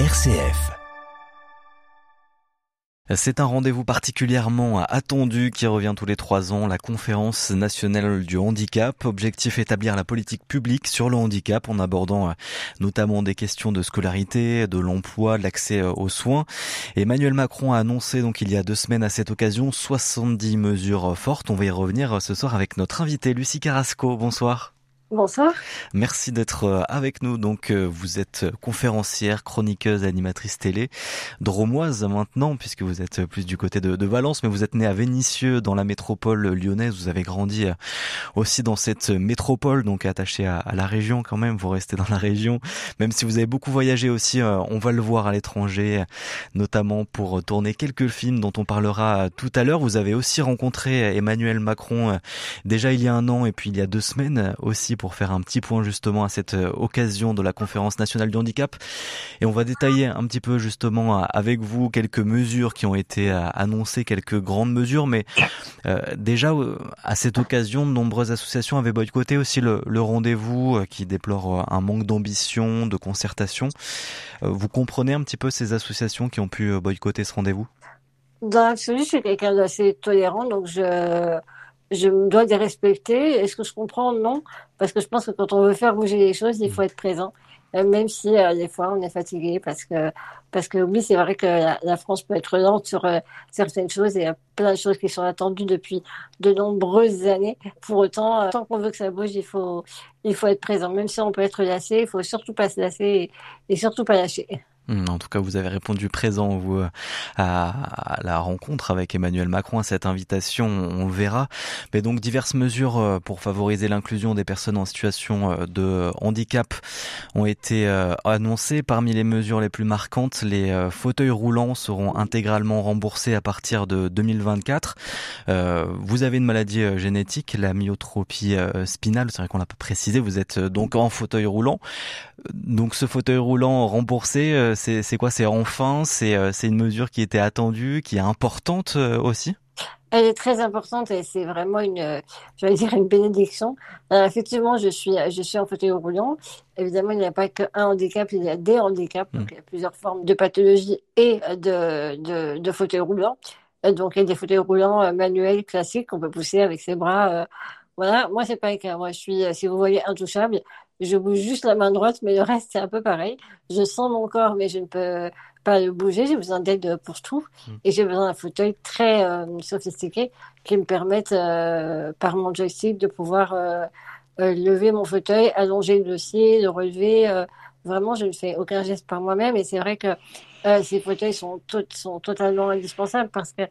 RCF. C'est un rendez-vous particulièrement attendu qui revient tous les trois ans, la conférence nationale du handicap. Objectif établir la politique publique sur le handicap en abordant euh, notamment des questions de scolarité, de l'emploi, de l'accès euh, aux soins. Emmanuel Macron a annoncé donc il y a deux semaines à cette occasion 70 mesures fortes. On va y revenir ce soir avec notre invitée Lucie Carrasco. Bonsoir. Bonsoir. Merci d'être euh, avec nous. Donc, euh, vous êtes conférencière, chroniqueuse, animatrice télé, dromoise maintenant, puisque vous êtes plus du côté de, Valence, mais vous êtes née à Vénissieux, dans la métropole lyonnaise. Vous avez grandi euh, aussi dans cette métropole, donc attachée à, la région quand même. Vous restez dans la région, même si vous avez beaucoup voyagé aussi. On va le voir à l'étranger, notamment pour tourner quelques films dont on parlera tout à l'heure. Vous avez aussi rencontré Emmanuel Macron déjà il y a un an et puis il y a deux semaines aussi pour faire un petit point justement à cette euh, occasion de la conférence nationale du handicap. Et on va détailler un petit peu justement avec vous quelques mesures qui ont été euh, annoncées, quelques grandes mesures. Mais euh, déjà, à cette occasion, de nombreuses associations avaient boycotté aussi le, le rendez-vous qui déplore un manque d'ambition, de concertation. Vous comprenez un petit peu ces associations qui ont pu boycotter ce rendez-vous? Dans l'absolu, je suis quelqu'un d'assez tolérant, donc je je me dois les respecter. Est-ce que je comprends? Non, parce que je pense que quand on veut faire bouger les choses, il faut être présent, euh, même si euh, des fois on est fatigué, parce que parce que oui, c'est vrai que la, France peut être lente sur euh, certaines choses et il y a plein de choses qui sont attendues depuis de nombreuses années. Pour autant, tant qu'on veut que ça bouge, il faut il faut être présent, même si on peut être lassé, il faut surtout pas se lasser et, et surtout pas lâcher. Hmm, en tout cas, vous avez répondu présent vous à, la rencontre avec Emmanuel Macron à cette invitation. On verra. Mais donc diverses mesures euh, pour favoriser l'inclusion des personnes en situation euh, de handicap ont été euh, annoncées. Parmi les mesures les plus marquantes, les fauteuils roulants seront intégralement remboursés à partir de 2024. Vous avez une maladie génétique, la myotropie spinale. C'est vrai qu'on l'a pas précisé. Vous êtes donc en fauteuil roulant. Donc ce fauteuil roulant remboursé c'est quoi? C'est enfin euh, C'est une mesure qui était attendue, qui est importante euh, aussi? Elle est très importante et c'est vraiment une, euh, je vais dire une bénédiction. effectivement, je suis, je suis en fauteuil roulant. Évidemment, il n'y a pas qu'un handicap, il y a des handicaps. Donc, il y a plusieurs formes de pathologie et de, de, de fauteuil roulant. Donc, il y a des fauteuils roulants manuels classiques qu'on peut pousser avec ses bras. voilà, moi, c'est pas le cas. Moi, je suis, si vous voyez, intouchable. Je bouge juste la main droite, mais le reste, c'est un peu pareil. Je sens mon corps, mais je ne peux pas le bouger. J'ai besoin d'aide pour tout. Hmm. Et j'ai besoin d'un fauteuil très euh, sophistiqué qui me permette, euh, par mon joystick, de pouvoir euh, lever mon fauteuil, allonger le dossier, le relever. Vraiment, je ne fais aucun geste par moi-même. Et c'est vrai que ces fauteuils sont, sont totalement indispensables parce que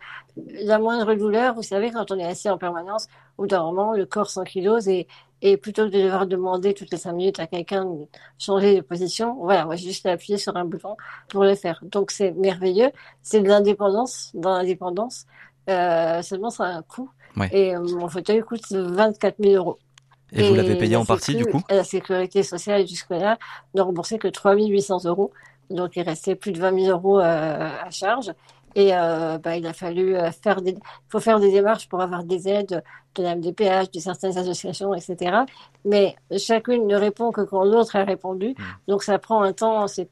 la moindre douleur, vous savez, quand on est assis en permanence, ou d'un moment, le corps s'ankylose et, et plutôt que de devoir demander toutes les cinq minutes à quelqu'un de changer de position, voilà, moi j'ai juste appuyé sur un bouton pour le faire. Donc c'est merveilleux. C'est de l'indépendance dans l'indépendance. Euh, seulement ça a un coût. Et euh, mon fauteuil coûte 24 000 euros. Et, vous l'avez payé en partie du coup La sécurité sociale jusque-là ne remboursait que 3 800 euros. Donc il restait plus de 20 000 euros euh, à charge. Et euh, bah, il a fallu euh, faire des, faut faire des démarches pour avoir des aides de la MDPH, de certaines associations, etc. Mais chacune ne répond que quand l'autre a répondu. Mmh. Donc ça prend un temps, c'est,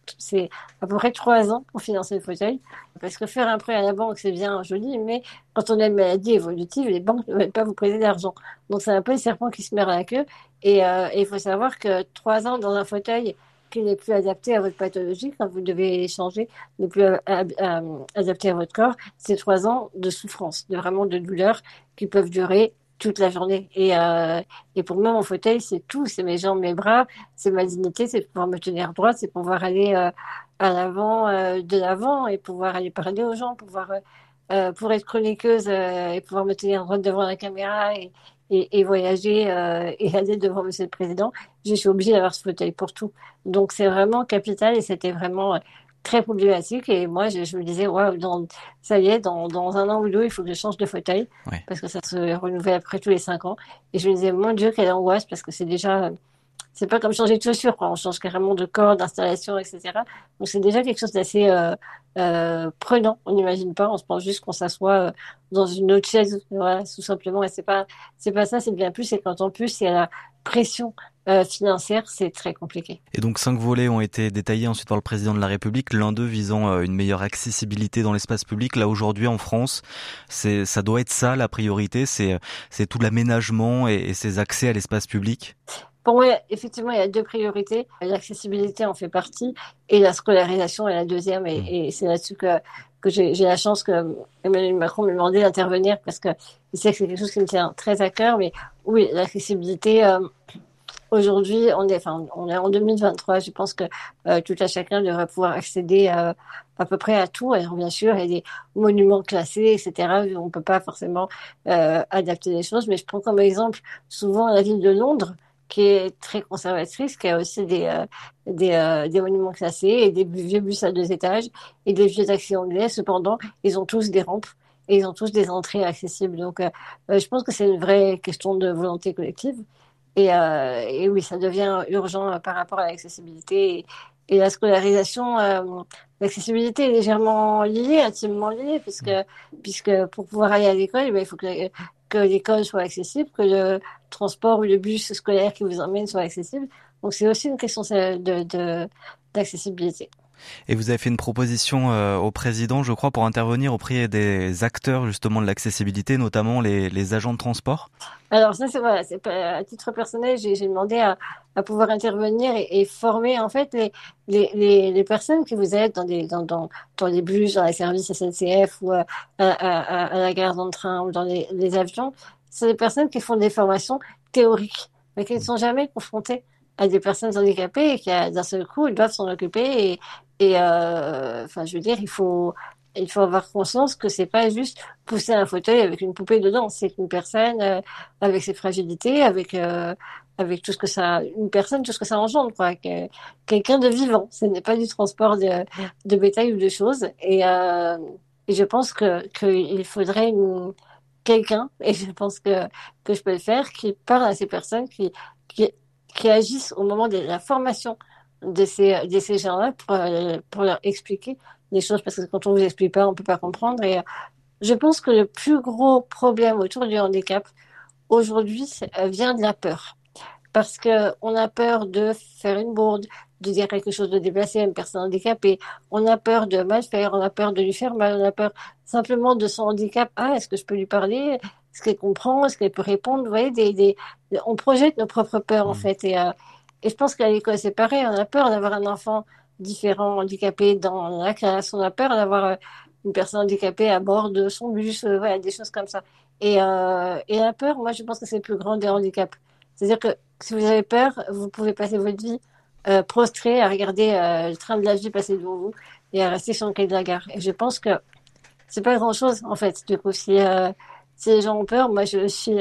à peu près trois ans pour financer le fauteuil. Parce que faire un prêt à la banque, c'est bien joli, mais quand on a une maladie évolutive, les banques ne veulent pas vous prêter d'argent. Donc c'est un peu le serpent qui se mord à la queue. Et euh, il faut savoir que trois ans dans un fauteuil, qui n'est plus adapté à votre pathologie, quand vous devez changer, n'est plus euh, euh, adapté à votre corps, c'est trois ans de souffrance, de vraiment de douleur qui peuvent durer toute la journée. Et, euh, et pour moi, mon fauteuil, c'est tout. C'est mes jambes, mes bras, c'est ma dignité, c'est pouvoir me tenir droite, c'est pouvoir aller à l'avant, de l'avant et pouvoir aller parler aux gens, pouvoir pour être chroniqueuse et pouvoir me tenir droite devant la caméra et, et, voyager euh, et aller devant Monsieur le Président, je suis obligée d'avoir ce fauteuil pour tout. Donc c'est vraiment capital et c'était vraiment euh, très problématique. Et moi, je, me disais, ouais, dans, ça y est, dans, dans, un an ou deux, il faut que je change de fauteuil parce que ça se renouvelle après tous les cinq ans. Et je me disais, mon Dieu, quelle angoisse parce que c'est déjà c'est pas comme changer de chaussures, quoi. On change carrément de corps, d'installation, etc. Donc c'est déjà quelque chose d'assez euh, euh, prenant. On n'imagine pas. On se pense juste qu'on s'assoit euh, dans une autre chaise, voilà, tout simplement. Et c'est pas, c'est pas ça. C'est bien plus. C'est quand en plus il y a la, pression euh, financière, c'est très compliqué. Et donc cinq volets ont été détaillés ensuite par le président de la République, l'un d'eux visant euh, une meilleure accessibilité dans l'espace public. Là aujourd'hui en France, c'est ça doit être ça la priorité, c'est c'est tout l'aménagement et ces accès à l'espace public. Pour moi, effectivement, il y a deux priorités. L'accessibilité en fait partie et la scolarisation est la deuxième. Et, et c'est là-dessus que, que j'ai la chance que Emmanuel Macron m'ait demandé d'intervenir parce que il sait que c'est quelque chose qui me tient très à cœur. Mais oui, l'accessibilité, euh, Aujourd'hui, on est, enfin, on est en 2023. Je pense que euh, tout à chacun devrait pouvoir accéder à, à peu près à tout. Alors bien sûr, il y a des monuments classés, etc. On peut pas forcément euh, adapter les choses. Mais je prends comme exemple souvent la ville de Londres, qui est très conservatrice, qui a aussi des euh, euh, des, monuments classés et des vieux bus à deux étages et des vieux taxis anglais. Cependant, ils ont tous des rampes et ils ont tous des entrées accessibles. Donc, euh, je pense que c'est une vraie question de volonté collective. Et, oui, ça devient urgent par rapport à l'accessibilité. Et, et, la scolarisation, l'accessibilité est légèrement liée, intimement liée, puisque, puisque pour pouvoir aller à l'école, eh il faut que, que l'école soit accessible, que le transport ou le bus scolaire qui vous emmène soit accessible. Donc c'est aussi une question d'accessibilité. Et vous avez fait une proposition euh, au président, je crois, pour intervenir auprès des acteurs justement de l'accessibilité, notamment les, agents de transport. Alors ça, c'est à titre personnel, j'ai demandé à, pouvoir intervenir et, former en fait les, personnes qui vous êtes dans les bus, dans les services SNCF ou à, à, à la gare de train ou dans les, les avions. C'est des personnes qui font des formations théoriques, mais qui ne sont jamais confrontées à des personnes handicapées et qui d'un seul coup ils doivent s'en occuper et, et euh, enfin, je veux dire, il faut il faut avoir conscience que c'est pas juste pousser un fauteuil avec une poupée dedans. C'est une personne euh, avec ses fragilités, avec euh, avec tout ce que ça, une personne, tout ce que ça engendre, quoi. Quelqu'un de vivant. Ce n'est pas du transport de, de bétail ou de choses. Et, euh, et je pense que qu'il faudrait quelqu'un, et je pense que que je peux le faire, qui parle à ces personnes, qui qui qui agissent au moment de la formation de ces, gens-là pour, euh, pour leur expliquer les choses parce que quand on vous explique pas, on peut pas comprendre. Et euh, je pense que le plus gros problème autour du handicap aujourd'hui euh, vient de la peur. Parce que on a peur de faire une bourde, de dire quelque chose de déplacé à une personne handicapée. On a peur de mal faire, on a peur de lui faire mal, on a peur simplement de son handicap. Ah, est-ce que je peux lui parler? Est-ce qu'elle comprend Est-ce qu'elle peut répondre Vous voyez, des, des, on projette nos propres peurs en mmh. fait. Et, et je pense qu'à l'école, c'est pareil. On a peur d'avoir un enfant différent, handicapé dans la classe. On a peur d'avoir euh, une personne handicapée à bord de son bus. Euh, voilà, des choses comme ça. Et, euh, et la peur, moi, je pense que c'est le plus grand des handicaps. C'est-à-dire que si vous avez peur, vous pouvez passer votre vie euh, prostré à regarder euh, le train de la vie passer devant vous et à rester sur le quai de la gare. Et je pense que c'est pas grand-chose, en fait. Du coup, si, si les gens ont peur, moi, je suis...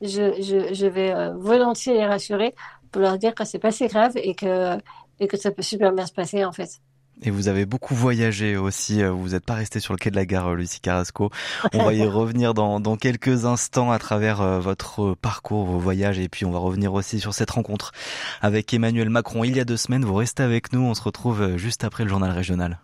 je, je, je vais volontiers les rassurer pour leur dire que c'est pas si grave et que, et que ça peut super bien se passer en fait. Et vous avez beaucoup voyagé aussi, euh, vous n'êtes pas resté sur le quai de la gare, euh, Lucie Carrasco. On va y revenir dans, dans quelques instants à travers euh, votre parcours, vos voyages, et puis on va revenir aussi sur cette rencontre avec Emmanuel Macron il y a deux semaines. Vous restez avec nous, on se retrouve juste après le journal régional.